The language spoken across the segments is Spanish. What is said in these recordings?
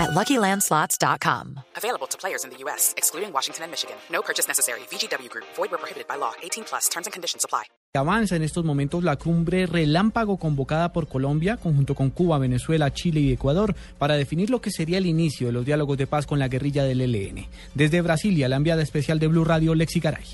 at LuckyLandSlots.com. Available to players in the U.S., excluding Washington and Michigan. No purchase necessary. VGW Group. Void where prohibited by law. 18 plus. Terms and conditions apply. Avanza en estos momentos la cumbre relámpago convocada por Colombia, conjunto con Cuba, Venezuela, Chile y Ecuador, para definir lo que sería el inicio de los diálogos de paz con la guerrilla del ELN. Desde Brasilia, la enviada especial de Blue Radio, Lexi Garay.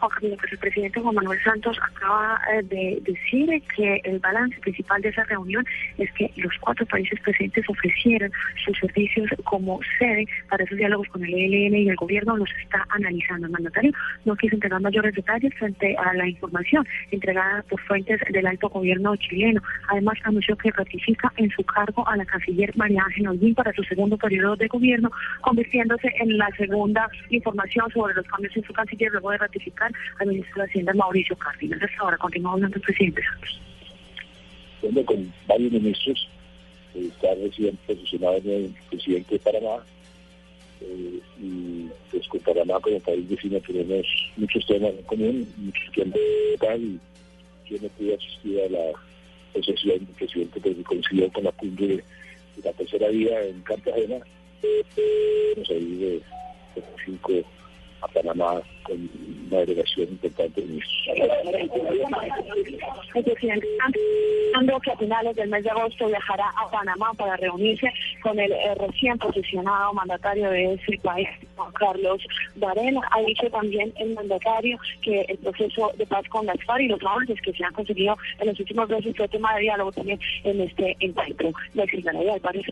Pues el presidente Juan Manuel Santos acaba eh, de decir que el balance principal de esa reunión es que los cuatro países presentes ofrecieron sus servicios como sede para esos diálogos con el ELN y el gobierno los está analizando. El mandatario no quiso entregar mayores detalles frente a la información entregada por fuentes del alto gobierno chileno. Además, anunció que ratifica en su cargo a la canciller María Ángel Holguín para su segundo periodo de gobierno, convirtiéndose en la segunda información sobre los cambios en su canciller luego de ratificar al ministro de Hacienda Mauricio Cárdenas. Hasta ahora continúa hablando el presidente Santos. Bueno, con varios ministros, eh, está recién posicionado el presidente de Panamá, eh, y pues con Panamá como país vecino tenemos muchos temas en común, muchos temas y yo no pude asistir a la posesión del presidente porque coincidió con la cumbre de, la tercera vía en Cartagena. Vamos a ir de, de cinco a Panamá con una delegación importante de. El presidente Santos que a finales del mes de agosto viajará a Panamá para reunirse con el eh, recién posicionado mandatario de ese país, Juan Carlos Varela. Ha dicho también el mandatario que el proceso de paz con las FARC y los avances que se han conseguido en los últimos meses fue tema de diálogo también en este encuentro. La del País